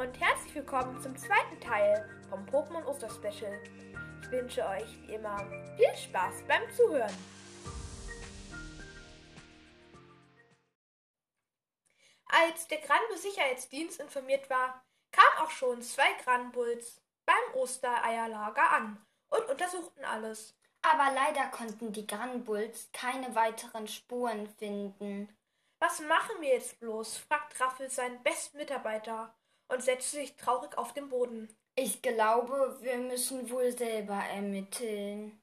und herzlich willkommen zum zweiten Teil vom Pokémon Oster Special. Ich wünsche euch wie immer viel Spaß beim Zuhören. Als der Granbul Sicherheitsdienst informiert war, kamen auch schon zwei Granbulls beim Ostereierlager an und untersuchten alles. Aber leider konnten die Granbulls keine weiteren Spuren finden. Was machen wir jetzt bloß? fragt Raffel seinen besten Mitarbeiter und setzte sich traurig auf den Boden. Ich glaube, wir müssen wohl selber ermitteln.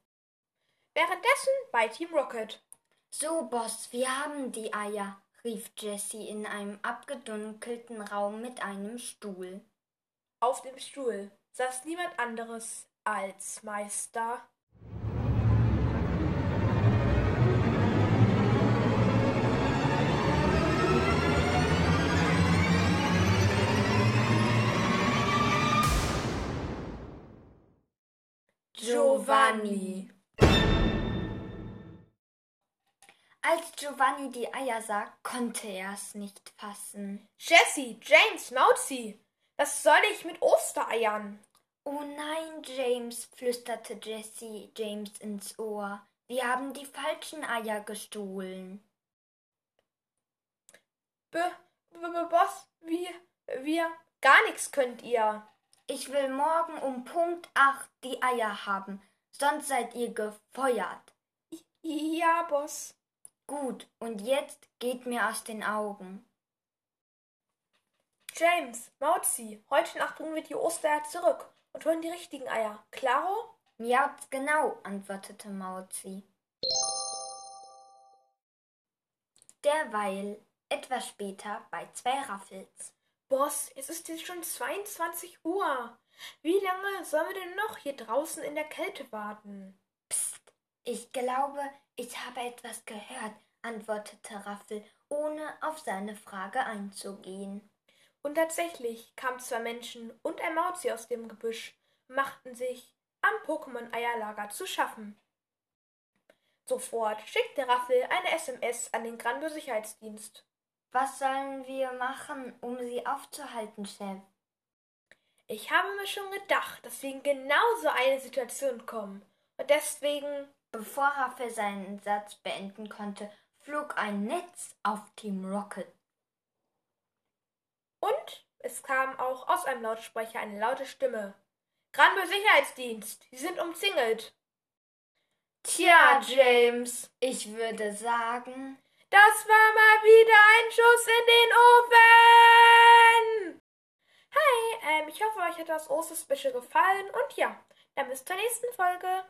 Währenddessen bei Team Rocket. So, Boss, wir haben die Eier, rief Jessie in einem abgedunkelten Raum mit einem Stuhl. Auf dem Stuhl saß niemand anderes als Meister Giovanni. Als Giovanni die Eier sah, konnte er es nicht fassen. Jesse, James, Mauzi, was soll ich mit Ostereiern? Oh nein, James, flüsterte Jesse James ins Ohr. Wir haben die falschen Eier gestohlen. B, b, b Boss, wir, wir, gar nichts könnt ihr. Ich will morgen um Punkt acht die Eier haben, sonst seid ihr gefeuert. Ja, Boss. Gut, und jetzt geht mir aus den Augen. James, Mauzi, heute Nacht bringen wir die Ostereier zurück und holen die richtigen Eier. Klaro? Ja, genau, antwortete Mauzi. Derweil etwas später bei zwei Raffels. Boss, es ist jetzt schon 22 Uhr. Wie lange sollen wir denn noch hier draußen in der Kälte warten? Psst, ich glaube, ich habe etwas gehört, antwortete Raffel, ohne auf seine Frage einzugehen. Und tatsächlich kamen zwei Menschen und ein Mauzi aus dem Gebüsch, machten sich am Pokémon-Eierlager zu schaffen. Sofort schickte Raffel eine SMS an den Granbo Sicherheitsdienst. Was sollen wir machen, um sie aufzuhalten, Chef? Ich habe mir schon gedacht, dass wir in genau so eine Situation kommen. Und deswegen. Bevor Raffel seinen Satz beenden konnte, flog ein Netz auf Team Rocket. Und es kam auch aus einem Lautsprecher eine laute Stimme. Granbe Sicherheitsdienst, Sie sind umzingelt. Tja, James, ich würde sagen, das war mal wieder ein Schuss in den Ofen. Hey, ähm, ich hoffe, euch hat das Osterspecial gefallen und ja, dann bis zur nächsten Folge.